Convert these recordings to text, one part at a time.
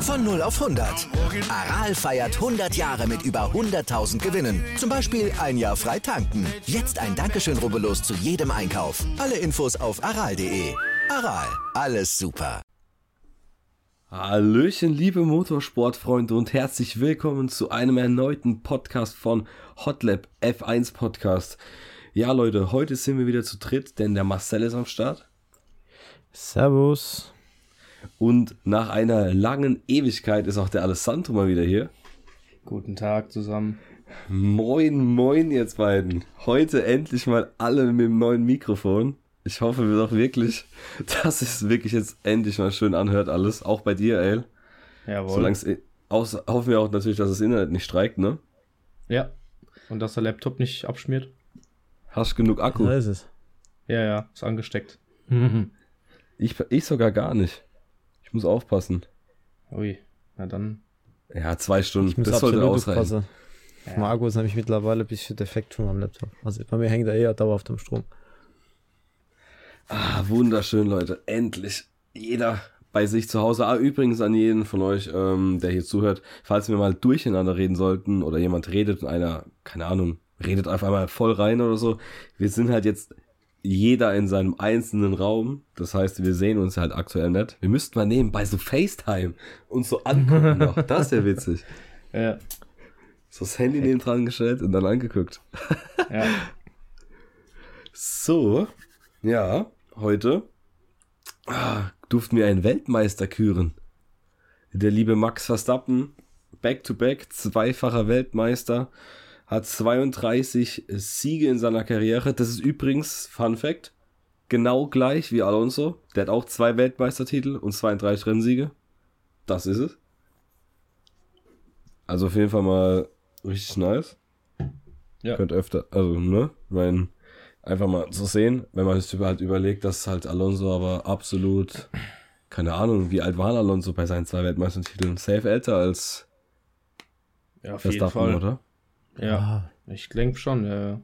Von 0 auf 100. Aral feiert 100 Jahre mit über 100.000 Gewinnen. Zum Beispiel ein Jahr frei tanken. Jetzt ein Dankeschön, rubbellos zu jedem Einkauf. Alle Infos auf aral.de. Aral, alles super. Hallöchen, liebe Motorsportfreunde und herzlich willkommen zu einem erneuten Podcast von Hotlab F1 Podcast. Ja, Leute, heute sind wir wieder zu dritt, denn der Marcel ist am Start. Servus. Und nach einer langen Ewigkeit ist auch der Alessandro mal wieder hier. Guten Tag zusammen. Moin, moin, jetzt beiden. Heute endlich mal alle mit dem neuen Mikrofon. Ich hoffe wir doch wirklich, dass es wirklich jetzt endlich mal schön anhört alles. Auch bei dir, ey. Jawohl. Solange aus, hoffen wir auch natürlich, dass das Internet nicht streikt, ne? Ja. Und dass der Laptop nicht abschmiert. Hast genug Akku? Da ist es. Ja, ja, ist angesteckt. ich, ich sogar gar nicht. Ich muss aufpassen. Ui, na dann. Ja, zwei Stunden. Ich muss das sollte ausreichen. aufpassen. Ja. Marco ist nämlich mittlerweile ein bisschen defekt schon am Laptop. Also bei mir hängt er eher dauerhaft am Strom. Ah, wunderschön, Leute. Endlich. Jeder bei sich zu Hause. Ah, übrigens an jeden von euch, ähm, der hier zuhört, falls wir mal durcheinander reden sollten oder jemand redet und einer, keine Ahnung, redet einfach mal voll rein oder so. Wir sind halt jetzt jeder in seinem einzelnen Raum. Das heißt, wir sehen uns halt aktuell nicht. Wir müssten mal nebenbei so FaceTime uns so angucken noch. Das wäre witzig. Ja. So das Handy neben dran gestellt und dann angeguckt. Ja. So, ja, heute ah, durften wir einen Weltmeister küren. Der liebe Max Verstappen, back-to-back, zweifacher Weltmeister, hat 32 Siege in seiner Karriere. Das ist übrigens, Fun Fact, genau gleich wie Alonso. Der hat auch zwei Weltmeistertitel und 32 Rennsiege. Das ist es. Also auf jeden Fall mal richtig nice. Ja. Könnt öfter, also, ne? Mein, einfach mal zu sehen, wenn man sich halt überlegt, dass halt Alonso aber absolut, keine Ahnung, wie alt war Alonso bei seinen zwei Weltmeistertiteln? Safe älter als ja auf Verstappen, jeden Fall. oder? Ja, ich denke schon, ja.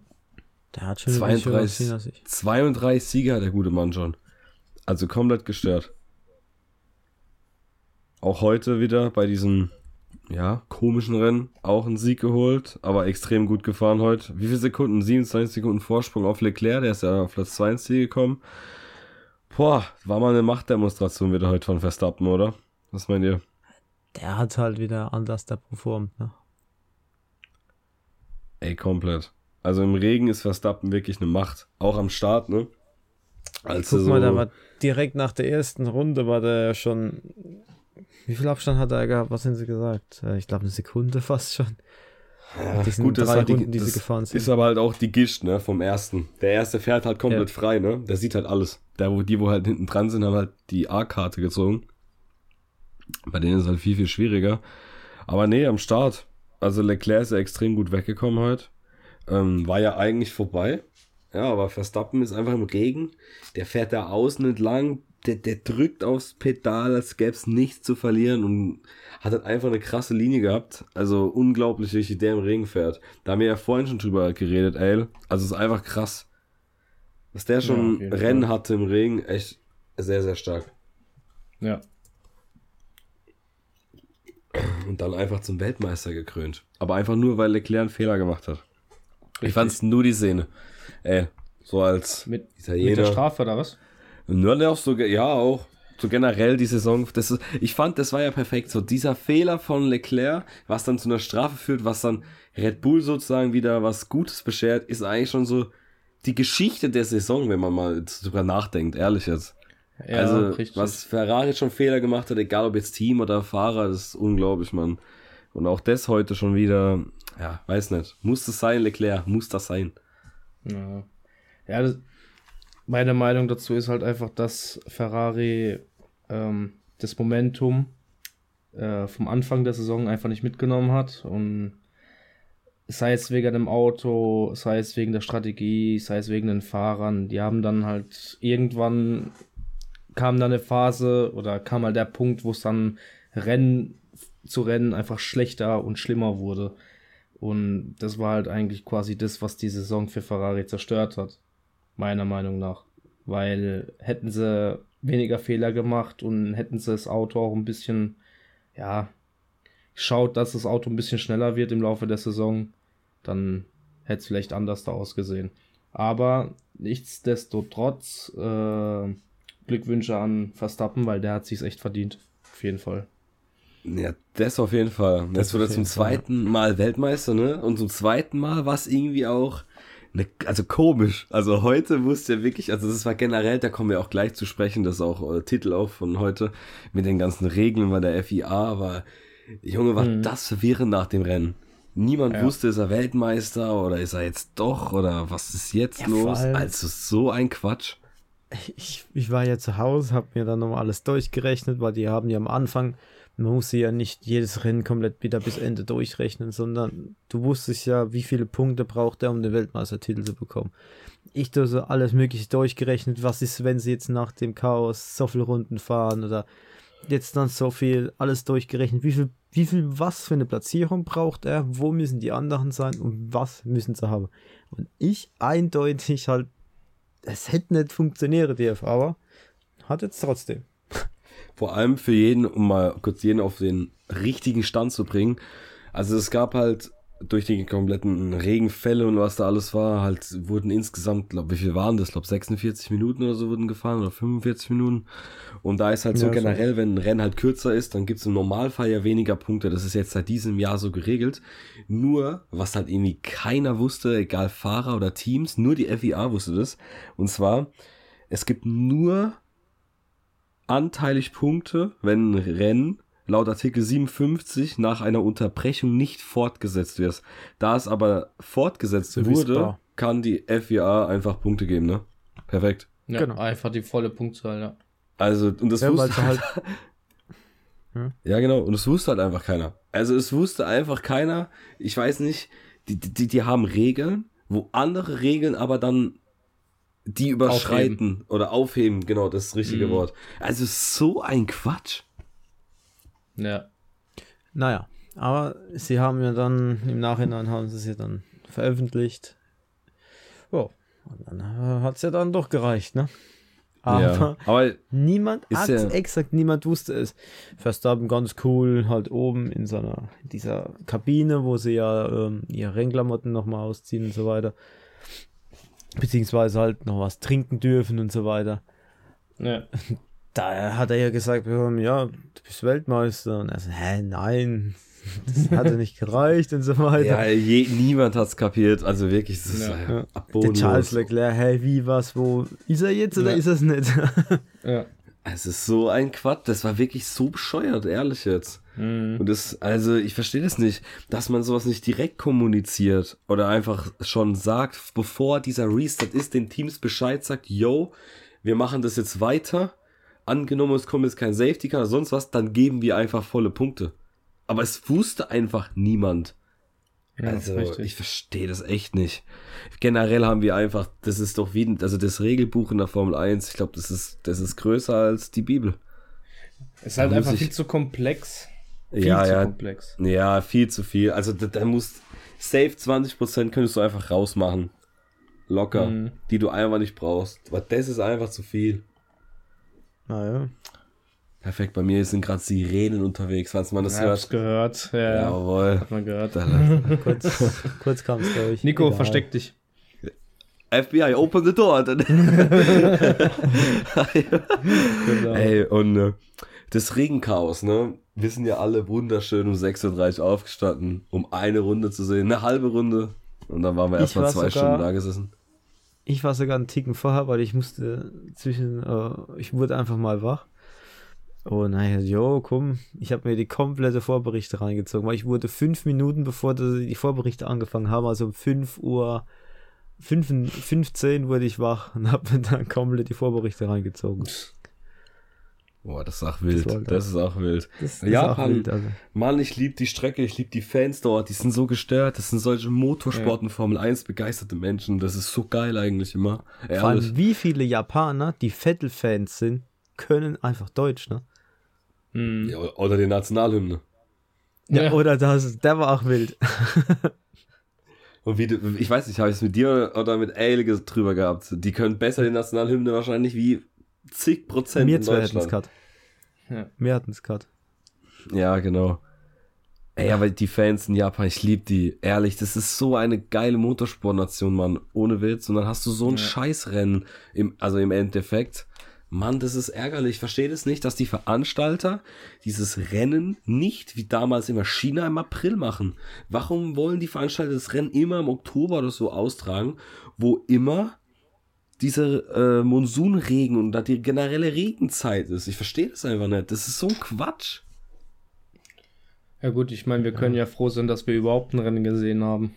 Der hat schon ein bisschen 32, was als ich. 32 Siege hat der gute Mann schon. Also komplett gestört. Auch heute wieder bei diesem, ja, komischen Rennen auch einen Sieg geholt, aber extrem gut gefahren heute. Wie viele Sekunden? 27 Sekunden Vorsprung auf Leclerc, der ist ja auf Platz 2 ins Ziel gekommen. Boah, war mal eine Machtdemonstration wieder heute von Verstappen, oder? Was meint ihr? Der hat halt wieder anders da performt, ne? Ey, komplett. Also im Regen ist Verstappen wirklich eine Macht. Auch am Start, ne? Als Guck mal, so- da war direkt nach der ersten Runde war der ja schon. Wie viel Abstand hat er gehabt? Was haben sie gesagt? Äh, Ich glaube eine Sekunde fast schon. Ja, gut, das, halt die, Runden, das ist aber halt auch die Gischt, ne, vom ersten. Der erste fährt halt komplett Ja. frei, ne? Der sieht halt alles. Der, wo, die, wo halt hinten dran sind, haben halt die A-Karte gezogen. Bei denen ist es halt viel, viel schwieriger. Aber nee, am Start. Also Leclerc ist ja extrem gut weggekommen heute. Ähm, war ja eigentlich vorbei. Ja, aber Verstappen ist einfach im Regen. Der fährt da außen entlang. Der, der drückt aufs Pedal, als gäbe es nichts zu verlieren und hat halt einfach eine krasse Linie gehabt. Also unglaublich, wie der im Regen fährt. Da haben wir ja vorhin schon drüber geredet, ey. Also es ist einfach krass. Was der Ja, schon jeden Rennen Fall. hatte im Regen, echt sehr, sehr stark. Ja. Und dann einfach zum Weltmeister gekrönt. Aber einfach nur, weil Leclerc einen Fehler gemacht hat. Ich Richtig. fand's nur die Szene. Ey, so als Mit, mit Italiener. der Strafe oder was? Nur auch so, ja, auch. So generell die Saison. Das ist, ich fand, das war ja perfekt. So dieser Fehler von Leclerc, was dann zu einer Strafe führt, was dann Red Bull sozusagen wieder was Gutes beschert, ist eigentlich schon so die Geschichte der Saison, wenn man mal drüber nachdenkt, ehrlich jetzt. Ja, also, richtig. was Ferrari schon Fehler gemacht hat, egal ob jetzt Team oder Fahrer, das ist unglaublich, Mann. Und auch das heute schon wieder, ja, weiß nicht. Muss das sein, Leclerc? Muss das sein? Ja, ja das, meine Meinung dazu ist halt einfach, dass Ferrari ähm, das Momentum äh, vom Anfang der Saison einfach nicht mitgenommen hat und sei es wegen dem Auto, sei es wegen der Strategie, sei es wegen den Fahrern, die haben dann halt irgendwann kam dann eine Phase oder kam mal der Punkt, wo es dann Rennen zu Rennen einfach schlechter und schlimmer wurde. Und das war halt eigentlich quasi das, was die Saison für Ferrari zerstört hat. Meiner Meinung nach. Weil hätten sie weniger Fehler gemacht und hätten sie das Auto auch ein bisschen, ja, schaut, dass das Auto ein bisschen schneller wird im Laufe der Saison, dann hätte es vielleicht anders da ausgesehen. Aber nichtsdestotrotz äh, Glückwünsche an Verstappen, weil der hat sich echt verdient. Auf jeden Fall. Ja, das auf jeden Fall. Das Jetzt wurde er zum jeden Fall. zweiten Mal Weltmeister, ne? Und zum zweiten Mal war es irgendwie auch, ne, also komisch. Also heute wusste er wirklich, also das war generell, da kommen wir auch gleich zu sprechen, das ist auch äh, Titel auch von heute, mit den ganzen Regeln bei der FIA, aber Junge, war Mhm. das verwirrend nach dem Rennen. Niemand Ja. wusste, ist er Weltmeister oder ist er jetzt doch oder was ist jetzt Ja, los? Also so ein Quatsch. Ich, ich war ja zu Hause, habe mir dann nochmal alles durchgerechnet, weil die haben ja am Anfang, man muss ja nicht jedes Rennen komplett wieder bis Ende durchrechnen, sondern du wusstest ja, wie viele Punkte braucht er, um den Weltmeistertitel zu bekommen. Ich da so alles mögliche durchgerechnet, was ist, wenn sie jetzt nach dem Chaos so viele Runden fahren oder jetzt dann so viel, alles durchgerechnet, wie viel, wie viel, was für eine Platzierung braucht er, wo müssen die anderen sein und was müssen sie haben. Und ich eindeutig halt es hätte nicht funktioniert, DF, aber hat jetzt trotzdem. Vor allem für jeden, um mal kurz jeden auf den richtigen Stand zu bringen. Also es gab halt durch die kompletten Regenfälle und was da alles war, halt wurden insgesamt, glaube wie viel waren das? Ich glaube 46 Minuten oder so wurden gefahren oder 45 Minuten. Und da ist halt so Ja, so. generell, wenn ein Rennen halt kürzer ist, dann gibt es im Normalfall ja weniger Punkte. Das ist jetzt seit diesem Jahr so geregelt. Nur, was halt irgendwie keiner wusste, egal Fahrer oder Teams, nur die FIA wusste das. Und zwar, es gibt nur anteilig Punkte, wenn ein Rennen laut Artikel 57 nach einer Unterbrechung nicht fortgesetzt wird. Da es aber fortgesetzt wurde, kann die FIA einfach Punkte geben, ne? Perfekt. Ja, Genau. einfach die volle Punktzahl, ja. Also, und das Ja, wusste sie halt, Ja, genau. Und es wusste halt einfach keiner. Also es wusste einfach keiner. Ich weiß nicht, die, die, die haben Regeln, wo andere Regeln aber dann die überschreiten oder aufheben. Genau, das ist das richtige Mhm. Wort. Also so ein Quatsch. Ja. naja, aber sie haben ja dann, im Nachhinein haben sie es ja dann veröffentlicht. Ja, und dann hat es ja dann doch gereicht, ne? Aber ja. Aber niemand, hat ja- exakt niemand wusste es. Verstappen ganz cool, halt oben in seiner, in dieser Kabine, wo sie ja ähm, ihre Rennklamotten nochmal ausziehen und so weiter. Beziehungsweise halt noch was trinken dürfen und so weiter. Ja. Da hat er ja gesagt, bekommen, ja, du bist Weltmeister. Und er so, hä, nein, das hat ja nicht gereicht und so weiter. ja, je, niemand hat's kapiert. Also wirklich, das ist Ja. ja. Der. Charles Leclerc, hä, wie, was, wo? Ist er jetzt oder Ja. ist er es nicht? Ja. Es ist so ein Quatsch. Das war wirklich so bescheuert, ehrlich jetzt. Mhm. Und das, also ich verstehe das nicht, dass man sowas nicht direkt kommuniziert oder einfach schon sagt, bevor dieser Restart ist, den Teams Bescheid sagt, yo, wir machen das jetzt weiter. Angenommen, es kommt jetzt kein Safety Car oder sonst was, dann geben wir einfach volle Punkte. Aber es wusste einfach niemand. Ja, also, ich verstehe das echt nicht. Generell haben wir einfach, das ist doch wie, also das Regelbuch in der Formel 1, ich glaube, das ist, das ist größer als die Bibel. Ist halt Da einfach ich- viel zu komplex. Viel ja, zu ja, komplex. Ja, viel zu viel. Also da, da muss safe 20% könntest du einfach rausmachen. Locker. Mhm. Die du einfach nicht brauchst. Aber das ist einfach zu viel. Naja. Perfekt, bei mir sind gerade Sirenen unterwegs, falls man das Ja, hab's hört. gehört. Ja, ja. Jawohl. Hat man gehört. Kurz, kurz kam es durch. Nico, Egal. versteck dich. FBI, open the door. Genau. Ey, und äh, das Regenchaos, ne? Wir sind ja alle wunderschön um 6.30 Uhr aufgestanden, um eine Runde zu sehen. Eine halbe Runde. Und dann waren wir Ich erstmal zwei sogar- Stunden da gesessen. Ich war sogar einen Ticken vorher, weil ich musste zwischen, äh, ich wurde einfach mal wach. Und naja, jo, komm, ich habe mir die komplette Vorberichte reingezogen, weil ich wurde fünf Minuten bevor die, Vorberichte angefangen haben, also um 5 Uhr 5, 15 wurde ich wach und habe mir dann komplett die Vorberichte reingezogen. Boah, das ist auch wild. war Das, ist auch wild. Das, das Japan, ist auch wild, also. Mann, ich liebe die Strecke, ich liebe die Fans dort, die sind so gestört, das sind solche Motorsport- und Formel 1 begeisterte Menschen, das ist so geil eigentlich immer. Vor Ehrlich. allem, wie viele Japaner, die Vettel-Fans sind, können einfach Deutsch, ne? Mhm. Ja, oder die Nationalhymne. Ja, Ja. oder das, der war auch wild. Und wie du, ich weiß nicht, habe ich es mit dir oder mit Ale drüber gehabt? Die können besser die Nationalhymne wahrscheinlich wie zig Prozent Mir in zwei hatten es Deutschland. gerade. Ja. Mir hatten es gerade. Ja, genau. Ey, aber die Fans in Japan, ich liebe die. Ehrlich, das ist so eine geile Motorsportnation, Mann. Ohne Witz. Und dann hast du so ein Ja. Scheißrennen, im, also im Endeffekt. Mann, das ist ärgerlich. Ich verstehe das nicht, dass die Veranstalter dieses Rennen nicht wie damals immer China im April machen. Warum wollen die Veranstalter das Rennen immer im Oktober oder so austragen, wo immer dieser äh, Monsunregen und da die generelle Regenzeit ist? Ich verstehe das einfach nicht. Das ist so ein Quatsch. Ja gut, ich meine, wir können ja froh sein, dass wir überhaupt ein Rennen gesehen haben.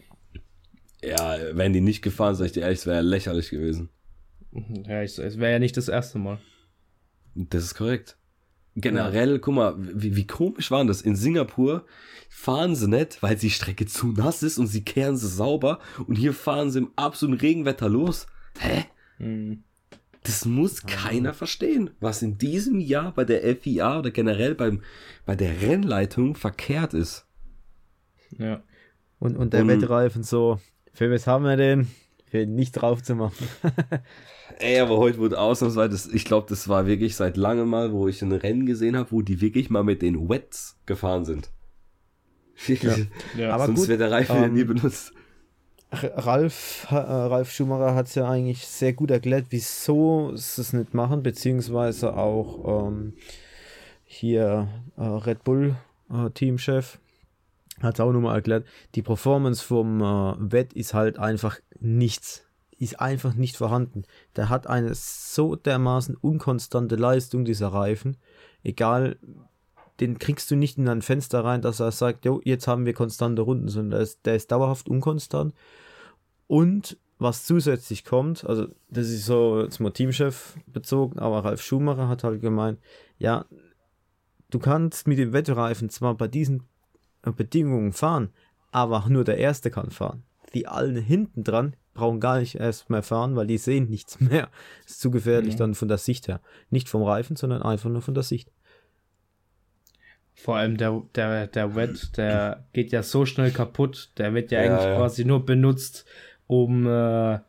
Ja, wenn die nicht gefahren, sag ich dir ehrlich, es wäre lächerlich gewesen. Ja, ich, es wäre ja nicht das erste Mal. Das ist korrekt. Generell, guck mal, wie, wie komisch waren das? In Singapur fahren sie nicht, weil die Strecke zu nass ist und sie kehren sie sauber und hier fahren sie im absoluten Regenwetter los. Hä? Hm. Das muss keiner verstehen, was in diesem Jahr bei der FIA oder generell beim, bei der Rennleitung verkehrt ist. Ja. Und, und der Und- Wettreifen so, für was haben wir den? Für ihn nicht drauf zu machen. Ey, aber heute wurde ausnahmsweise, ich glaube, das war wirklich seit langem mal, wo ich ein Rennen gesehen habe, wo die wirklich mal mit den Wets gefahren sind. Wirklich. ja. Aber Sonst wird der Reifen ja ähm, nie benutzt. Ralf, äh, Ralf Schumacher hat es ja eigentlich sehr gut erklärt, wieso sie es nicht machen, beziehungsweise auch ähm, hier äh, Red Bull äh, Teamchef hat es auch nochmal erklärt, die Performance vom äh, Wett ist halt einfach nichts, ist einfach nicht vorhanden. Der hat eine so dermaßen unkonstante Leistung, dieser Reifen, egal, den kriegst du nicht in ein Fenster rein, dass er sagt, jo, jetzt haben wir konstante Runden, sondern der ist, der ist dauerhaft unkonstant. Und was zusätzlich kommt, also das ist so jetzt mal Teamchef bezogen, aber Ralf Schumacher hat halt gemeint, ja, du kannst mit dem Wettreifen zwar bei diesen äh, Bedingungen fahren, aber nur der Erste kann fahren. Die allen hinten dran brauchen gar nicht erst mehr fahren, weil die sehen nichts mehr. Ist zu gefährlich Ja. dann von der Sicht her. Nicht vom Reifen, sondern einfach nur von der Sicht. Vor allem der, der, der Wet, der geht ja so schnell kaputt. Der wird ja, Ja, eigentlich ja. quasi nur benutzt, um, äh,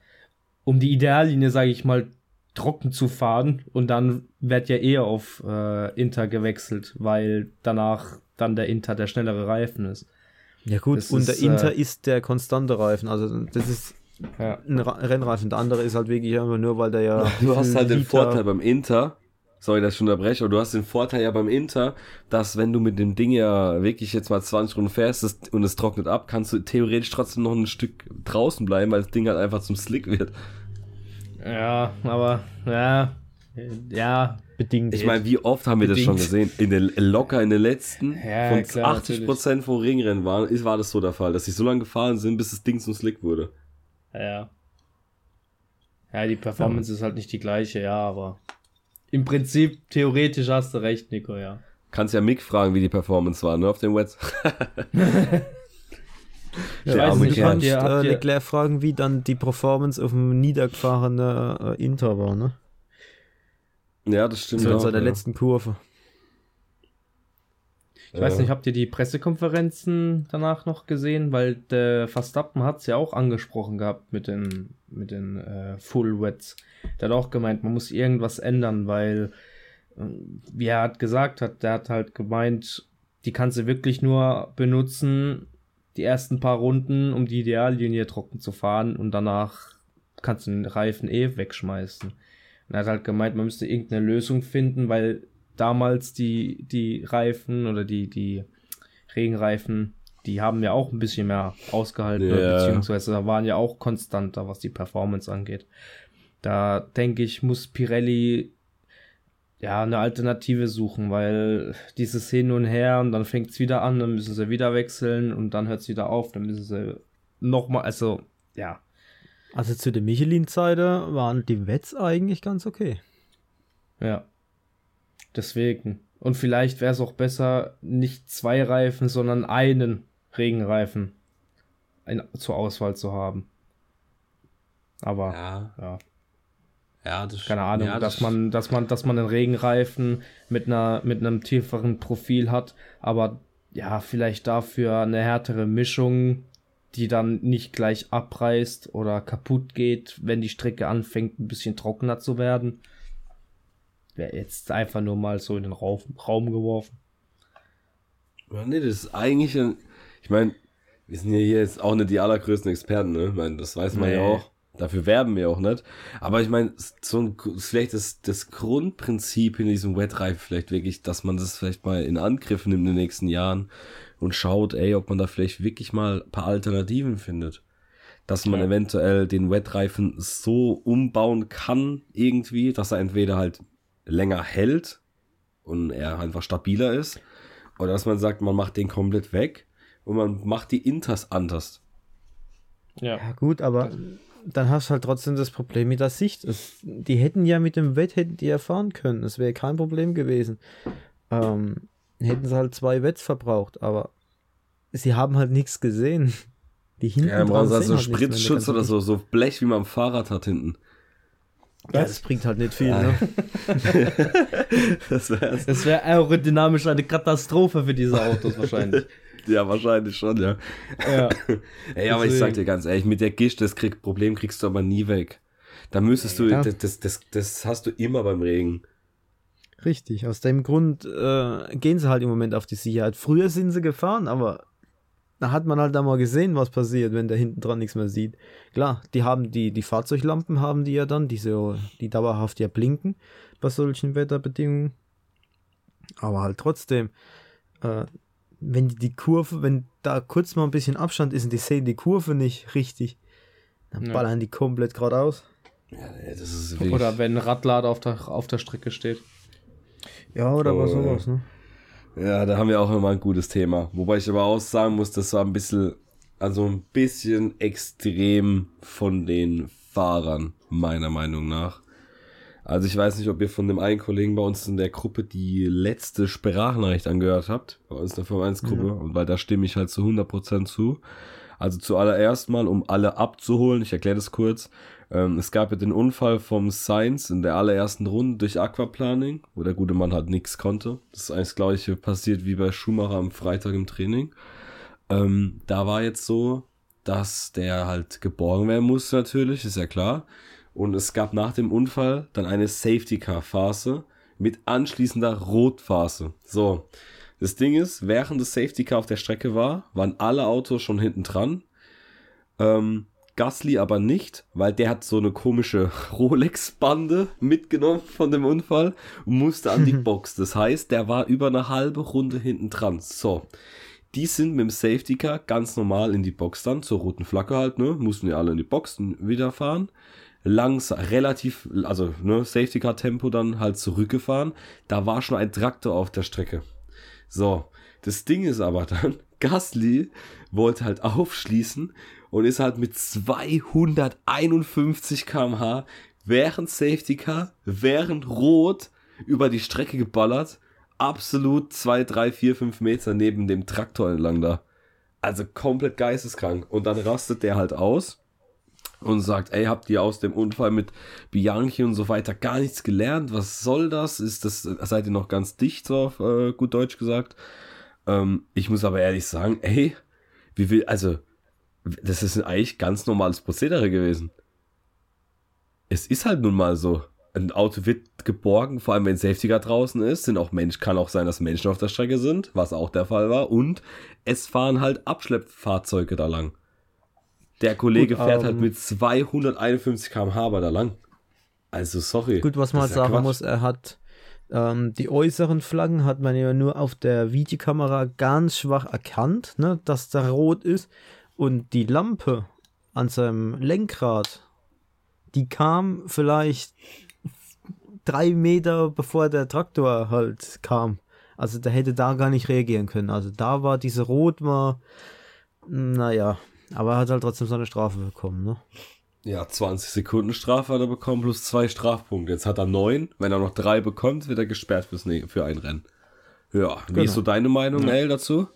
um die Ideallinie, sage ich mal, trocken zu fahren. Und dann wird ja eher auf äh, Inter gewechselt, weil danach dann der Inter der schnellere Reifen ist. Ja gut, Das und ist, der Inter äh, ist der konstante Reifen. Also das ist Ja. ein Rennreifen. Der andere ist halt wirklich einfach nur, weil der ja. Du hast halt den Liter- Vorteil beim Inter, sorry, dass ich unterbreche, aber du hast den Vorteil ja beim Inter, dass wenn du mit dem Ding ja wirklich jetzt mal 20 Runden fährst und es trocknet ab, kannst du theoretisch trotzdem noch ein Stück draußen bleiben, weil das Ding halt einfach zum Slick wird. Ja, aber ja, ja, bedingt. Ich meine, wie oft haben wir das schon gesehen? In den, locker in den letzten Ja, von klar, 80 Prozent, wo Regenrennen waren, ist, war das so der Fall, dass sie so lange gefahren sind, bis das Ding zum Slick wurde. ja. Ja, die Performance ist halt nicht die gleiche, ja, aber im Prinzip, theoretisch hast du recht, Nico, ja. Kannst ja Mick fragen, wie die Performance war, ne, auf dem Wets. Ich Der weiß nicht, kannst ihr, äh, Leclerc fragen, wie dann die Performance auf dem niedergefahrenen äh, Inter war, ne? Ja, das stimmt. So in auch, seiner ja. letzten Kurve. Ich weiß nicht, habt ihr die Pressekonferenzen danach noch gesehen? Weil der Verstappen hat es ja auch angesprochen gehabt mit den, mit den äh, Full Wets. Der hat auch gemeint, man muss irgendwas ändern, weil, äh, wie er hat gesagt hat, der hat halt gemeint, die kannst du wirklich nur benutzen, die ersten paar Runden, um die Ideallinie trocken zu fahren und danach kannst du den Reifen eh wegschmeißen. Und er hat halt gemeint, man müsste irgendeine Lösung finden, weil damals die, die Reifen oder die, die Regenreifen, die haben ja auch ein bisschen mehr ausgehalten, Ja. beziehungsweise waren ja auch konstanter, was die Performance angeht. Da denke ich, muss Pirelli ja eine Alternative suchen, weil dieses Hin und Her und dann fängt es wieder an, dann müssen sie wieder wechseln und dann hört es wieder auf, dann müssen sie nochmal, also ja, Also zu der Michelin-Zeiten waren die Wets eigentlich ganz okay. Ja. Deswegen. Und vielleicht wäre es auch besser, nicht zwei Reifen, sondern einen Regenreifen zur Auswahl zu haben. Aber, ja, Ja, ja, das keine Ahnung, ja, dass man, dass man, dass man einen Regenreifen mit einer, mit einem tieferen Profil hat, aber ja, vielleicht dafür eine härtere Mischung, die dann nicht gleich abreißt oder kaputt geht, wenn die Strecke anfängt, ein bisschen trockener zu werden. Wäre jetzt einfach nur mal so in den Raum, Raum geworfen. Ja, nee, das ist eigentlich, ein, ich meine, wir sind ja hier jetzt auch nicht die allergrößten Experten, ne? Ich meine, das weiß man nee. ja auch. Dafür werben wir auch nicht. Aber ich meine, so ein, vielleicht das, das Grundprinzip in diesem Wetreifen vielleicht wirklich, dass man das vielleicht mal in Angriff nimmt in den nächsten Jahren und schaut, ey, ob man da vielleicht wirklich mal ein paar Alternativen findet. Dass man ja. eventuell den Wetreifen so umbauen kann, irgendwie, dass er entweder halt länger hält und er einfach stabiler ist, oder dass man sagt, man macht den komplett weg und man macht die Inters anders. Ja, ja gut, aber dann hast du halt trotzdem das Problem mit der Sicht. Es, die hätten ja mit dem Wett hätten die erfahren können. Das wäre kein Problem gewesen. Ähm, hätten sie halt zwei Wetts verbraucht, aber sie haben halt nichts gesehen. Die hinten ja, brauchen sie also Spritzschutz oder so, so Blech, wie man am Fahrrad hat hinten. Ja, das bringt halt nicht viel, ja. ne? das wäre wär aerodynamisch eine Katastrophe für diese Autos wahrscheinlich. ja, wahrscheinlich schon, ja. Ja. Ey, aber ich sag dir ganz ehrlich, mit der Gischt, das krieg, Problem kriegst du aber nie weg. Da müsstest du, das, das, das, das hast du immer beim Regen. Richtig, aus dem Grund äh, gehen sie halt im Moment auf die Sicherheit. Früher sind sie gefahren, aber da hat man halt da mal gesehen, was passiert, wenn der hinten dran nichts mehr sieht. Klar, die haben die, die Fahrzeuglampen haben die ja dann, diese, die dauerhaft ja blinken bei solchen Wetterbedingungen. Aber halt trotzdem, äh, wenn die, die Kurve, wenn da kurz mal ein bisschen Abstand ist und die sehen die Kurve nicht richtig, dann ja. ballern die komplett geradeaus. Ja, das ist Oder wenn ein Radlader auf der, auf der Strecke steht. Ja, oder oh, was sowas, ne? Ja, da haben wir auch immer ein gutes Thema. Wobei ich aber auch sagen muss, das war ein bisschen, also ein bisschen extrem von den Fahrern, meiner Meinung nach. Also ich weiß nicht, ob ihr von dem einen Kollegen bei uns in der Gruppe die letzte Sprachnachricht angehört habt, bei uns in der Firma 1 Gruppe, ja. und weil da stimme ich halt zu 100% zu. Also zuallererst mal, um alle abzuholen, ich erkläre das kurz, ähm, es gab ja den Unfall vom Science in der allerersten Runde durch Aquaplaning, wo der gute Mann halt nichts konnte. Das ist eigentlich das gleiche passiert wie bei Schumacher am Freitag im Training. Ähm, da war jetzt so, dass der halt geborgen werden musste natürlich, ist ja klar. Und es gab nach dem Unfall dann eine Safety Car Phase mit anschließender Rotphase. So. Das Ding ist, während das Safety Car auf der Strecke war, waren alle Autos schon hinten dran. Ähm, Gasly aber nicht, weil der hat so eine komische Rolex-Bande mitgenommen von dem Unfall und musste an die Box. Das heißt, der war über eine halbe Runde hinten dran. So. Die sind mit dem Safety Car ganz normal in die Box dann, zur roten Flagge halt, ne? Mussten ja alle in die Box wieder fahren. Langsam, relativ, also, ne, Safety Car Tempo dann halt zurückgefahren. Da war schon ein Traktor auf der Strecke. So. Das Ding ist aber dann, Gasly wollte halt aufschließen und ist halt mit 251 km/h während Safety Car, während Rot über die Strecke geballert. Absolut 2, 3, 4, 5 Meter neben dem Traktor entlang da. Also komplett geisteskrank. Und dann rastet der halt aus und sagt, ey, habt ihr aus dem Unfall mit Bianchi und so weiter gar nichts gelernt? Was soll das? Ist das, seid ihr noch ganz dicht, so auf äh, gut Deutsch gesagt? Ähm, ich muss aber ehrlich sagen, ey, wie will, also, das ist eigentlich ganz normales Prozedere gewesen. Es ist halt nun mal so. Ein Auto wird geborgen, vor allem wenn Safety Car draußen ist, sind auch Mensch, kann auch sein, dass Menschen auf der Strecke sind, was auch der Fall war, und es fahren halt Abschleppfahrzeuge da lang. Der Kollege Gut, fährt halt ähm, halt mit 251 km/h da lang. Also sorry. Gut, was man halt sagen Quatsch. muss, er hat ähm, die äußeren Flaggen hat man ja nur auf der Videokamera ganz schwach erkannt, ne, dass da rot ist. Und die Lampe an seinem Lenkrad, die kam vielleicht drei Meter bevor der Traktor halt kam. Also der hätte da gar nicht reagieren können. Also da war diese Rot war, naja, aber er hat halt trotzdem seine Strafe bekommen, ne? Ja, 20 Sekunden Strafe hat er bekommen plus zwei Strafpunkte. Jetzt hat er neun. Wenn er noch drei bekommt, wird er gesperrt fürs, für ein Rennen. Ja, wie genau. ist so deine Meinung, ja. Nell, dazu?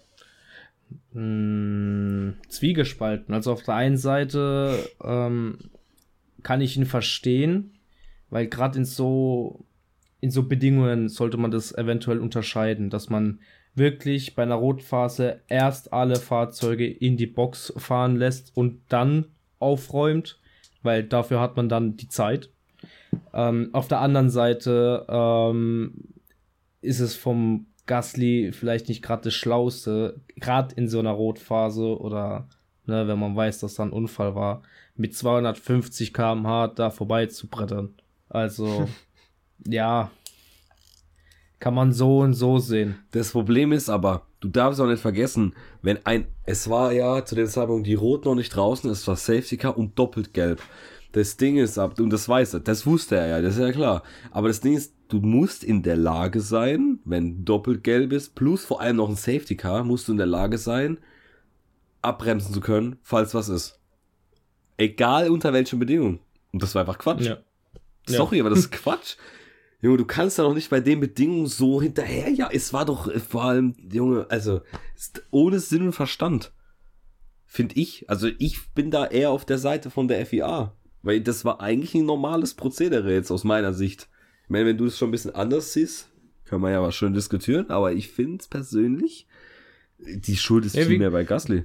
Mh, hm, zwiegespalten. Also auf der einen Seite ähm, kann ich ihn verstehen, weil gerade in so in so Bedingungen sollte man das eventuell unterscheiden, dass man wirklich bei einer Rotphase erst alle Fahrzeuge in die Box fahren lässt und dann aufräumt, weil dafür hat man dann die Zeit. Ähm, auf der anderen Seite ähm, ist es vom Gasly vielleicht nicht gerade das Schlauste, gerade in so einer Rotphase oder ne, wenn man weiß, dass da ein Unfall war, mit 250 km/h da vorbei zu brettern. Also, ja, kann man so und so sehen. Das Problem ist aber, du darfst auch nicht vergessen, wenn ein, es war ja zu dem Zeitpunkt die Rot noch nicht draußen, es war Safety Car und doppelt gelb. Das Ding ist ab, und das weiß er, das wusste er ja, das ist ja klar. Aber das Ding ist, du musst in der Lage sein, wenn doppelt gelb ist, plus vor allem noch ein Safety Car, musst du in der Lage sein, abbremsen zu können, falls was ist. Egal unter welchen Bedingungen. Und das war einfach Quatsch. Ja. Sorry, ja. aber das ist Quatsch. Junge, du kannst da doch nicht bei den Bedingungen so hinterher. Ja, es war doch vor allem, Junge, also ohne Sinn und Verstand. Finde ich. Also ich bin da eher auf der Seite von der FIA. Weil das war eigentlich ein normales Prozedere jetzt aus meiner Sicht. Ich meine, wenn du es schon ein bisschen anders siehst, können wir ja mal schön diskutieren, aber ich finde es persönlich, die Schuld ist ja, viel mehr bei Gasly.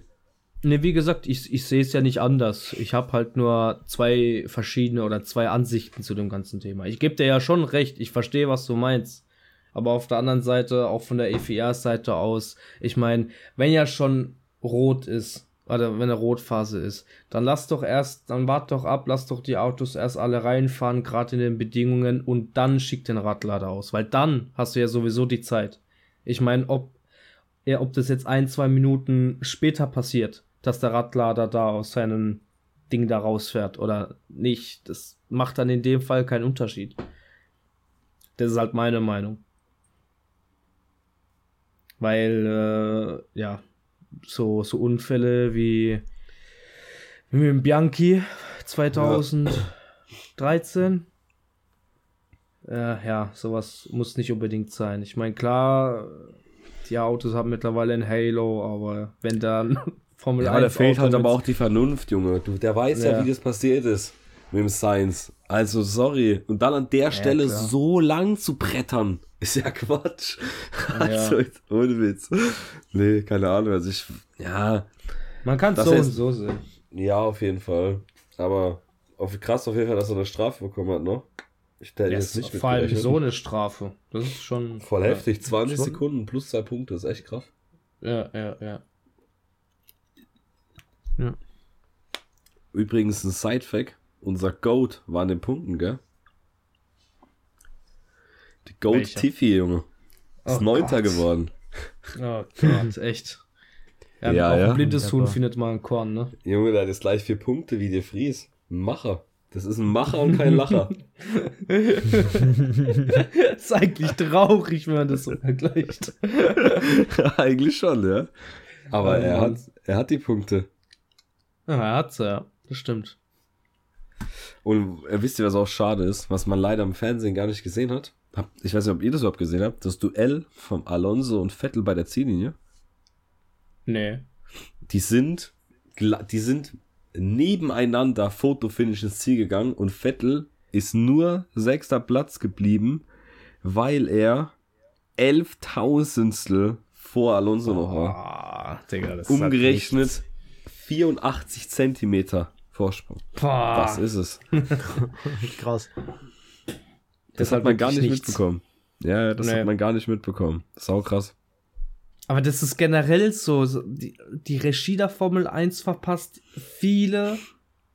Ne, wie gesagt, ich, ich sehe es ja nicht anders. Ich habe halt nur zwei verschiedene oder zwei Ansichten zu dem ganzen Thema. Ich gebe dir ja schon recht, ich verstehe, was du meinst. Aber auf der anderen Seite, auch von der EFIA-Seite aus, ich meine, wenn ja schon rot ist, oder wenn eine Rotphase ist, dann lass doch erst, dann wart doch ab, lass doch die Autos erst alle reinfahren, gerade in den Bedingungen, und dann schick den Radlader aus, weil dann hast du ja sowieso die Zeit. Ich meine, ob, ja, ob das jetzt ein, zwei Minuten später passiert, dass der Radlader da aus seinem Ding da rausfährt oder nicht, das macht dann in dem Fall keinen Unterschied. Das ist halt meine Meinung. Weil, äh, ja, so, so Unfälle wie, wie mit dem Bianchi 2013. Ja. Äh, ja, sowas muss nicht unbedingt sein. Ich meine, klar, die Autos haben mittlerweile ein Halo, aber wenn dann Formel ja, 1 da fehlt halt aber auch die Vernunft, Junge. Du, der weiß ja. ja, wie das passiert ist mit dem Science. Also, sorry. Und dann an der Stelle klar. so lang zu brettern, ist ja Quatsch. Also, ja. ohne Witz. Nee, keine Ahnung. Also, ich, ja. Man kann es so und so sehen. Ja, auf jeden Fall. Aber auf, krass auf jeden Fall, dass er eine Strafe bekommen hat, ne? Ich stelle yes, jetzt nicht Vor allem so eine Strafe. Das ist schon. Voll ja, heftig. 20 schon. Sekunden plus zwei Punkte, das ist echt krass. Ja, ja, ja. Ja. Übrigens ein Side-Fact: Unser Goat war an den Punkten, gell? Die Goat Welcher? Tiffy, Junge. Ist oh Neunter Gott. geworden. Oh Gott, echt. Ja, ja, auch ja. ein blindes Huhn findet mal ein Korn, ne? Junge, der hat jetzt gleich vier Punkte wie dir Fries. Ein Macher. Das ist ein Macher und kein Lacher. ist eigentlich traurig, wenn man das so vergleicht. eigentlich schon, ja. Aber oh, er, hat, er hat die Punkte. Ja, er hat's ja. Das stimmt. Und äh, wisst ihr, was auch schade ist, was man leider im Fernsehen gar nicht gesehen hat? Ich weiß nicht, ob ihr das überhaupt gesehen habt. Das Duell von Alonso und Vettel bei der Ziellinie. Nee. Die sind, die sind nebeneinander Fotofinish ins Ziel gegangen und Vettel ist nur sechster Platz geblieben, weil er elftausendstel vor Alonso oh, noch war. Digga, das Umgerechnet 84 Zentimeter Vorsprung. Boah. Das ist es. Krass. Das, das hat man gar nicht nichts. mitbekommen. Ja, das nee. hat man gar nicht mitbekommen. Sau krass. Aber das ist generell so. Die, die Regie der Formel 1 verpasst viele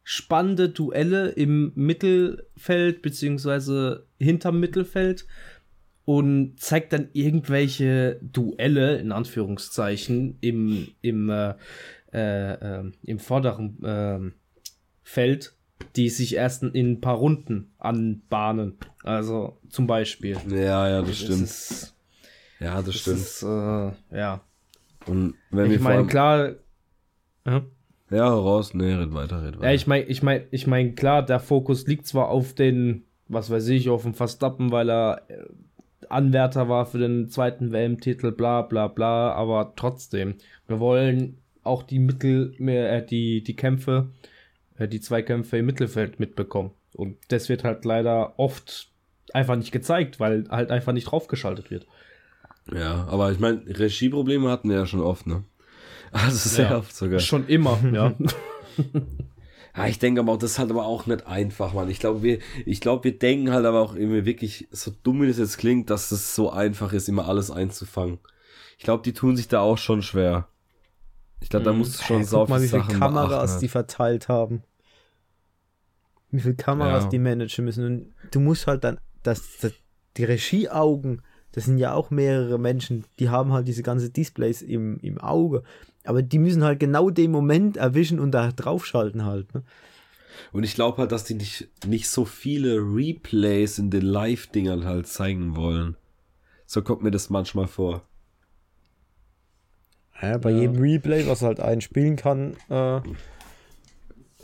spannende Duelle im Mittelfeld beziehungsweise hinterm Mittelfeld und zeigt dann irgendwelche Duelle in Anführungszeichen im, im äh, äh, äh, im vorderen Feld, die sich erst in ein paar Runden anbahnen. Also zum Beispiel. Ja, ja, das, stimmt. Ist, ja, das, das stimmt. Ist, äh, ja. Und wenn ich meine, klar. Ja, ja raus, nee, red weiter, red weiter. Ja, ich meine, ich meine, ich meine, klar, der Fokus liegt zwar auf den, was weiß ich, auf dem Verstappen, weil er äh, Anwärter war für den zweiten WM-Titel, bla bla bla, aber trotzdem, wir wollen auch die Mittel, äh, die, die Kämpfe, die Zweikämpfe im Mittelfeld mitbekommen. Und das wird halt leider oft einfach nicht gezeigt, weil halt einfach nicht draufgeschaltet wird. Ja, aber ich meine, Regieprobleme hatten wir ja schon oft, ne? Also sehr Ja. oft sogar. Schon immer, ja. Ja, ich denke aber auch, das ist halt aber auch nicht einfach, Mann. Ich glaube, wir, ich glaube, wir denken halt aber auch irgendwie wirklich, so dumm wie das jetzt klingt, dass es so einfach ist, immer alles einzufangen. Ich glaube, die tun sich da auch schon schwer. Ich glaube, da musst du schon Hey, sau guck mal, wie viele Sachen Kameras beachten, die verteilt haben. Wie viele Kameras Ja. die managen müssen. Und du musst halt dann, das, das, die Regieaugen, das sind ja auch mehrere Menschen, die haben halt diese ganze Displays im, im Auge. Aber die müssen halt genau den Moment erwischen und da draufschalten halt. Ne? Und ich glaube halt, dass die nicht, nicht so viele Replays in den Live-Dingern halt zeigen wollen. So kommt mir das manchmal vor. Ja, bei jedem Replay, was halt einspielen kann, äh, äh,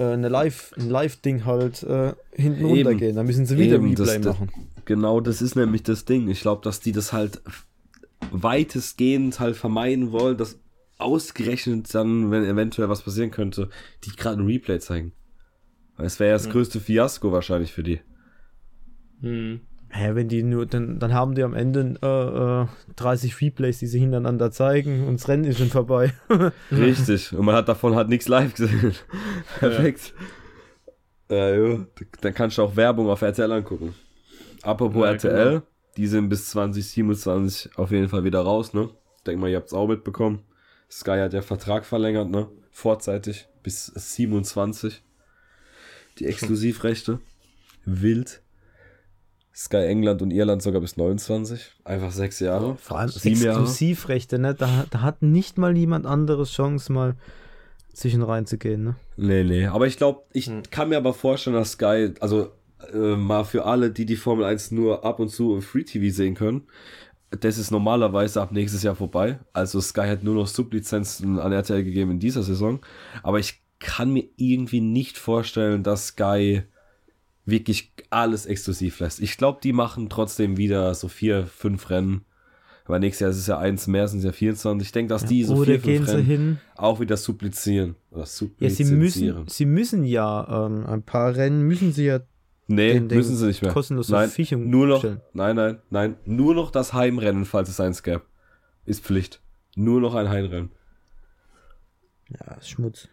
eine Live, ein Live-Ding halt äh, hinten Eben. runtergehen. Dann müssen sie wieder Eben, das- Replay das- machen. Genau, das ist nämlich das Ding. Ich glaube, dass die das halt weitestgehend halt vermeiden wollen, dass ausgerechnet dann, wenn eventuell was passieren könnte, die gerade ein Replay zeigen. Weil Es wäre ja das größte Fiasko wahrscheinlich für die. Hm. Ja, wenn die nur, dann, dann haben die am Ende äh, äh, 30 Replays, die sie hintereinander zeigen und das Rennen ist schon vorbei. Richtig. Und man hat davon halt nichts live gesehen. Perfekt. Ja. jo. Dann kannst du auch Werbung auf RTL angucken. Apropos Ja, RTL, genau. die sind bis 2027 auf jeden Fall wieder raus, ne? Ich denke mal, ihr habt es auch mitbekommen. Sky hat ja Vertrag verlängert, ne? Vorzeitig bis 27. Die Exklusivrechte. Wild. Sky England und Irland sogar bis 29. Einfach sechs Jahre. Vor allem Sieben Jahre. Exklusivrechte, ne? Da, da hat nicht mal jemand anderes Chance, mal zwischen reinzugehen, ne? Nee, nee. Aber ich glaube, ich Hm. kann mir aber vorstellen, dass Sky, also äh, mal für alle, die die Formel 1 nur ab und zu im Free TV sehen können, das ist normalerweise ab nächstes Jahr vorbei. Also Sky hat nur noch Sublizenzen an RTL gegeben in dieser Saison. Aber ich kann mir irgendwie nicht vorstellen, dass Sky wirklich alles exklusiv lässt. Ich glaube, die machen trotzdem wieder so vier, fünf Rennen. Aber nächstes Jahr ist es ja eins mehr, sind es ja 24. Ich denke, dass die so vier, gehen fünf sie Rennen hin? auch wieder suplizieren. Oder Ja, sie müssen, sie müssen ja, ähm, ein paar Rennen müssen sie ja Nee, den- den müssen sie nicht mehr. kostenlos nein, Verfügung nur noch, stellen. nein, nein, nein, nur noch das Heimrennen, falls es eins gäbe. Ist Pflicht. Nur noch ein Heimrennen. Ja, Schmutz.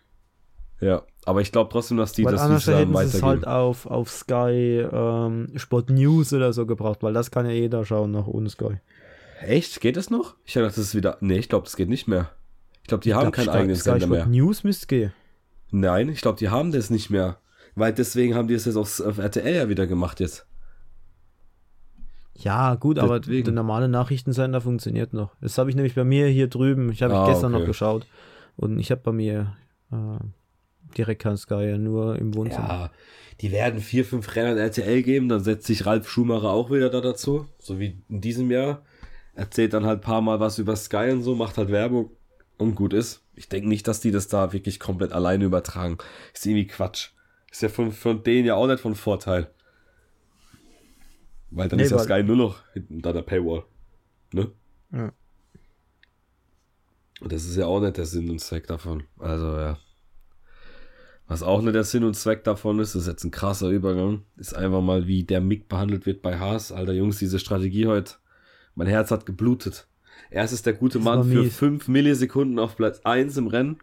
Ja, aber ich glaube trotzdem, dass die weil das anders dieses hätten sie es weitergeben. halt auf, auf Sky ähm, Sport News oder so gebraucht, weil das kann ja jeder schauen, nach ohne Sky. Echt? Geht das noch? Ich dachte, das ist wieder. Nee, ich glaube, das geht nicht mehr. Ich glaube, die Ich haben glaub, keinen Sky- eigenen Sky Sender Sport mehr. News müsste gehen. Nein, ich glaube, die haben das nicht mehr. Weil deswegen haben die es jetzt aufs, auf RTL ja wieder gemacht jetzt. Ja, gut, aber Deswegen. der normale Nachrichtensender funktioniert noch. Das habe ich nämlich bei mir hier drüben. Ich habe Ah, gestern okay. noch geschaut. Und ich habe bei mir äh, direkt kein Sky, nur im Wohnzimmer. Ja, die werden vier, fünf Rennen RTL geben, dann setzt sich Ralf Schumacher auch wieder da dazu, so wie in diesem Jahr. Erzählt dann halt ein paar Mal was über Sky und so, macht halt Werbung und gut ist. Ich denke nicht, dass die das da wirklich komplett alleine übertragen. Ist irgendwie Quatsch. Ist ja von, von denen ja auch nicht von Vorteil. Weil dann Nee, ist ja Sky nur noch hinten da der Paywall. Ne? Ja. Und das ist ja auch nicht der Sinn und Zweck davon. Also ja. Was auch nicht der Sinn und Zweck davon ist, das ist jetzt ein krasser Übergang, ist einfach mal, wie der Mick behandelt wird bei Haas. Alter Jungs, diese Strategie heute. Mein Herz hat geblutet. Erst ist der gute Das Mann für. 5 Millisekunden auf Platz 1 im Rennen.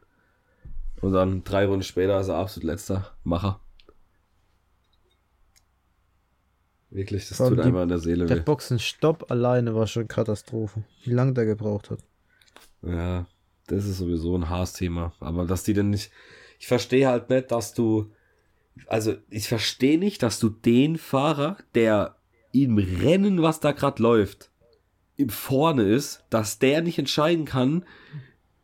Und dann drei Runden später ist er absolut letzter Macher. Wirklich, das tut die- einfach an der Seele Der weh. Boxenstopp alleine war schon Katastrophe. Wie lange der gebraucht hat. Ja, das ist sowieso ein Haas-Thema. Aber dass die denn nicht. Ich verstehe halt nicht, dass du. Also, ich verstehe nicht, dass du den Fahrer, der im Rennen, was da gerade läuft, im vorne ist, dass der nicht entscheiden kann,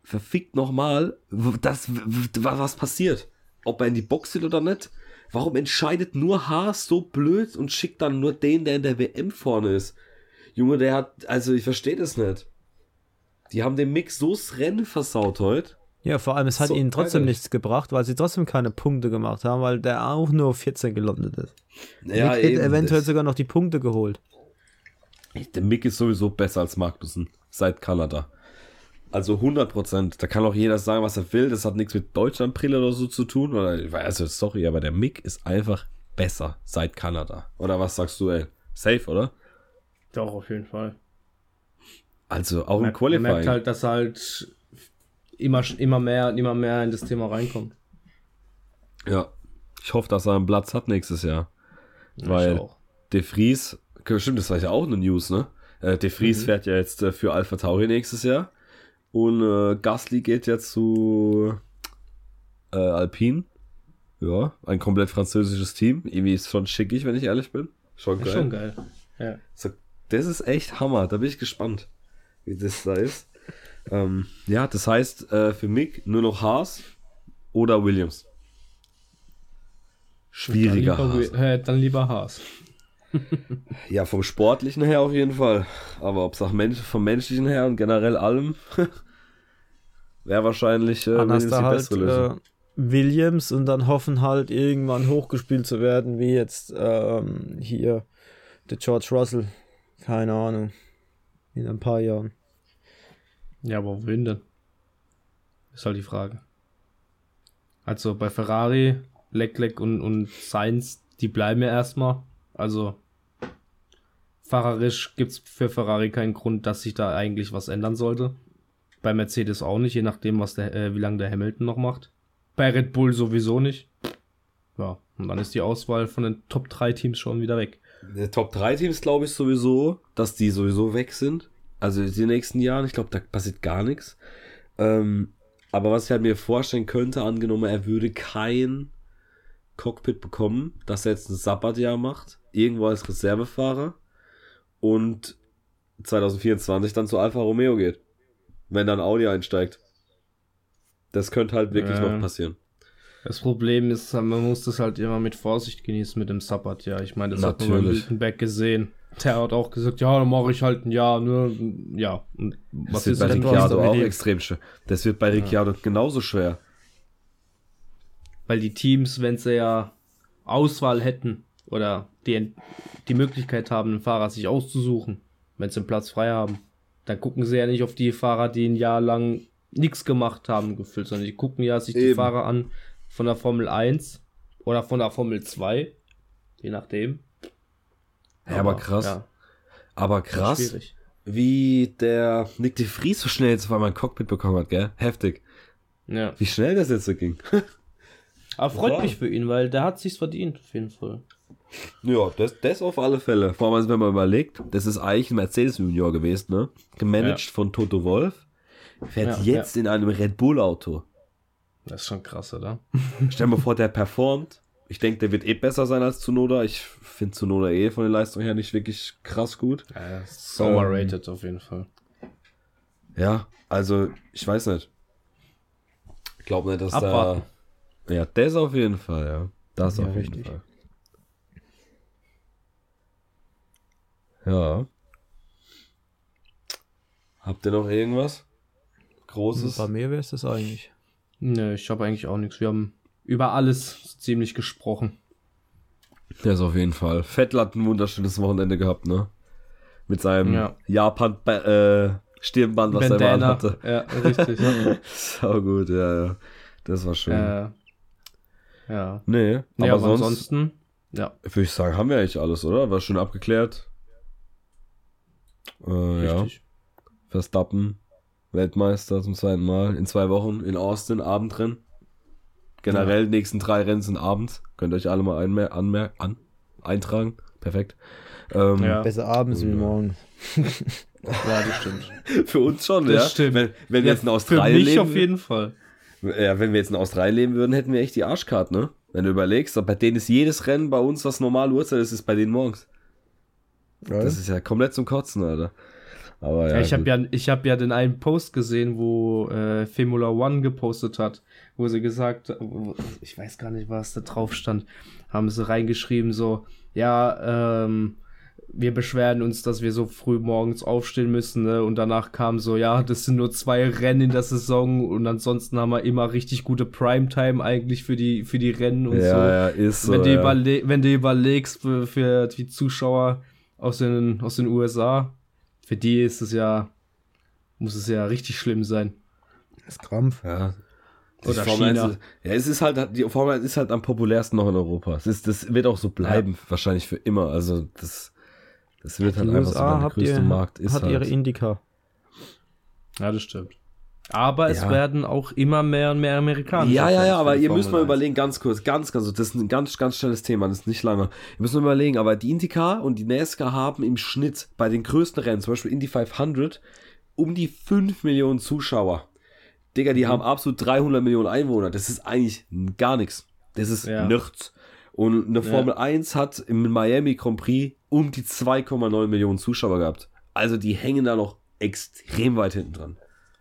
verfickt nochmal, was passiert. Ob er in die Box will oder nicht. Warum entscheidet nur Haas so blöd und schickt dann nur den, der in der WM vorne ist? Junge, der hat, also ich verstehe das nicht. Die haben dem Mix so das Rennen versaut heute. Ja, vor allem, es hat So ihnen trotzdem ärgerlich. nichts gebracht, weil sie trotzdem keine Punkte gemacht haben, weil der auch nur auf 14 gelandet ist. Ja, Mick hätte eventuell das- sogar noch die Punkte geholt. Der Mick ist sowieso besser als Magnussen seit Kanada. Also 100 Prozent. Da kann auch jeder sagen, was er will. Das hat nichts mit Deutschlandbrille oder so zu tun. Oder, also, sorry, aber der Mick ist einfach besser seit Kanada. Oder was sagst du, ey? Safe, oder? Doch, auf jeden Fall. Also auch im Man Qualifying. merkt halt, dass er halt immer, immer mehr, immer mehr in das Thema reinkommt. Ja. Ich hoffe, dass er einen Platz hat nächstes Jahr. Ja, Weil-. De Vries, stimmt, das war ja auch eine News, ne? Äh, De Vries Mhm. fährt ja jetzt äh, für Alpha Tauri nächstes Jahr. Und äh, Gasly geht ja zu äh, Alpine. Ja, ein komplett französisches Team. Irgendwie ist schon schickig, wenn ich ehrlich bin. Schon geil. schon geil. Ja. So, das ist echt Hammer. Da bin ich gespannt, wie das da ist. Ähm, ja, das heißt äh, für mich nur noch Haas oder Williams. Schwieriger dann Haas. lieber, äh, dann lieber Haas. Ja, vom Sportlichen her auf jeden Fall. Aber ob es auch Mensch, vom Menschlichen her und generell allem, wäre wahrscheinlich äh, Williams die halt bessere Lösung. äh, Williams und dann hoffen halt irgendwann hochgespielt zu werden, wie jetzt ähm, hier der George Russell. Keine Ahnung. In ein paar Jahren. Ja, aber wohin denn? Ist halt die Frage. Also bei Ferrari, Leclerc und, und Sainz, die bleiben ja erstmal. Also fahrerisch gibt es für Ferrari keinen Grund, dass sich da eigentlich was ändern sollte. Bei Mercedes auch nicht, je nachdem, was der, äh, wie lange der Hamilton noch macht. Bei Red Bull sowieso nicht. Ja, und dann ist die Auswahl von den Top 3 Teams schon wieder weg. Die Top 3 Teams glaube ich sowieso, dass die sowieso weg sind. Also in den nächsten Jahren, ich glaube, da passiert gar nichts. Ähm, aber was ich halt mir vorstellen könnte, angenommen, er würde kein Cockpit bekommen, dass er jetzt ein Sabbatjahr macht, irgendwo als Reservefahrer und 2024 dann zu Alfa Romeo geht. Wenn dann Audi einsteigt. Das könnte halt wirklich Ja. noch passieren. Das Problem ist, man muss das halt immer mit Vorsicht genießen mit dem Sabbat, ja. Ich meine, das hat man bei Natürlich. Wilkenberg gesehen. Der hat auch gesagt, ja, dann mache ich halt ein Jahr, nur, ja. Und Das was wird ist bei denn was Ricciardo auch extrem schwer. Das wird bei Ricciardo genauso schwer. Weil die Teams, wenn sie ja Auswahl hätten oder die, die Möglichkeit haben, einen Fahrer sich auszusuchen, wenn sie einen Platz frei haben, dann gucken sie ja nicht auf die Fahrer, die ein Jahr lang nichts gemacht haben, gefühlt, sondern die gucken ja sich die Eben. Fahrer an von der Formel 1 oder von der Formel 2, je nachdem. Ja, aber krass. Ja, Aber krass, wie der Nick de Vries so schnell jetzt auf einmal ein Cockpit bekommen hat, gell? Heftig. Ja. Wie schnell das jetzt so ging. Aber freut Ja. mich für ihn, weil der hat sich's verdient, auf jeden Fall. ja, das, das auf alle Fälle. Vor allem, wenn man überlegt, das ist eigentlich ein Mercedes Junior gewesen, ne? Gemanagt Ja. von Toto Wolf. Fährt Ja, jetzt in einem Red Bull Auto. Das ist schon krass, oder? Stell dir mal vor, der performt. Ich denke, der wird eh besser sein als Tsunoda. Ich finde Tsunoda eh von den Leistungen her nicht wirklich krass gut. Ja, so Ähm, overrated auf jeden Fall. Ja, also, ich weiß nicht. Ich glaube nicht, dass Abwarten. da. Ja, das auf jeden Fall, ja. Das Ja, auf jeden richtig. Fall. Ja. Habt ihr noch irgendwas? Großes? Bei mir wäre es das eigentlich. Nö, ich habe eigentlich auch nichts. Wir haben über alles so ziemlich gesprochen. Das auf jeden Fall. Vettel hat ein wunderschönes Wochenende gehabt, ne? Mit seinem Ja. Japan äh, Stirnband, was er immer Bandana. anhatte. Ja, richtig. Sau gut, ja, ja. Das war schön. äh, ja. nee, Nee, aber, aber sonst ansonsten, ja, würde ich sagen, haben wir eigentlich alles, oder? War schön abgeklärt. Äh, ja. richtig. Verstappen, Weltmeister zum zweiten Mal in zwei Wochen in Austin, Abendrennen. Generell, die nächsten drei Rennen sind abends. Könnt ihr euch alle mal einmer anmer an eintragen. Perfekt. Ähm, Ja. Besser abends wie Ja. morgen. Ja, das stimmt. Für uns schon, Das ja. stimmt. Wenn, wenn wir Ja, jetzt in Für Australien mich leben, auf jeden Fall. ja, wenn wir jetzt in Australien leben würden, hätten wir echt die Arschkarte, ne? Wenn du überlegst, bei denen ist jedes Rennen bei uns, was normal Uhrzeit ist, ist bei denen morgens. Das ist ja komplett zum Kotzen, Alter. Aber ja, ich habe ja, ich habe ja den einen Post gesehen, wo äh, Formula One gepostet hat, wo sie gesagt, ich weiß gar nicht, was da drauf stand, haben sie reingeschrieben so, ja, ähm, wir beschweren uns, dass wir so früh morgens aufstehen müssen, ne? Und danach kam so, ja, das sind nur zwei Rennen in der Saison und ansonsten haben wir immer richtig gute Primetime eigentlich für die für die Rennen und ja, so. ja, ist so. wenn, du ja. wenn du überlegst für, für die Zuschauer aus den, aus den USA, für die ist es ja, muss es ja richtig schlimm sein. Das ist Krampf. Ja. Die Oder Formel China. 1 Ist, ja, es ist halt, die Formel 1 ist halt am populärsten noch in Europa. Es ist, das wird auch so bleiben, wahrscheinlich für immer. Also, das, das wird halt Die einfach so USA der größte ihr, Markt. Ist hat halt. ihre Indica. Ja, das stimmt. Aber es Ja. werden auch immer mehr und mehr Amerikaner. Ja, ja, ja, aber ihr müsst mal überlegen, ganz kurz, ganz, ganz, das ist ein ganz, ganz schnelles Thema, das ist nicht lange. Ihr müsst mal überlegen, aber die IndyCar und die NASCAR haben im Schnitt bei den größten Rennen, zum Beispiel Indy 500, um die 5 Millionen Zuschauer. Digga, die haben absolut 300 Millionen Einwohner. Das ist eigentlich gar nichts. Das ist Ja. nichts. Und eine Formel 1 hat im Miami Grand Prix um die 2,9 Millionen Zuschauer gehabt. Also die hängen da noch extrem weit hinten dran.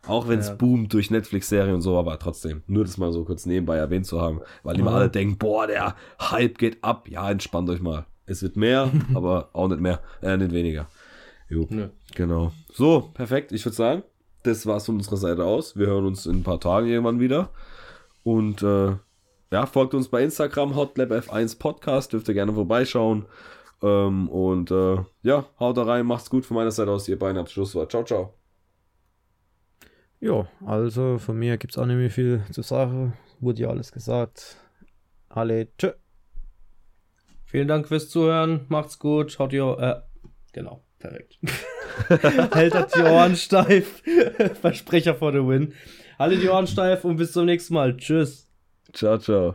Auch wenn es Ja. boomt durch Netflix-Serien und so, aber trotzdem. Nur das mal so kurz nebenbei erwähnt zu haben. Weil immer Mhm. alle denken, boah, der Hype geht ab. Ja, entspannt euch mal. Es wird mehr, aber auch nicht mehr, äh, nicht weniger. Jo, Nö. genau. So, perfekt. Ich würde sagen, das war's von unserer Seite aus. Wir hören uns in ein paar Tagen irgendwann wieder. Und äh, ja, folgt uns bei Instagram, hotlabf1 Podcast, dürft ihr gerne vorbeischauen. Ähm, und äh, ja, haut da rein, macht's gut von meiner Seite aus. Ihr beiden habt Schlusswort. Ciao, ciao. Ja, also von mir gibt es auch nicht mehr viel zu sagen. Wurde ja alles gesagt. Alle, tschö. Vielen Dank fürs Zuhören. Macht's gut. Haut ihr. Äh, genau. Perfekt. Hält euch die Ohren steif. Versprecher for the win. Haltet die Ohren steif und bis zum nächsten Mal. Tschüss. Ciao, ciao.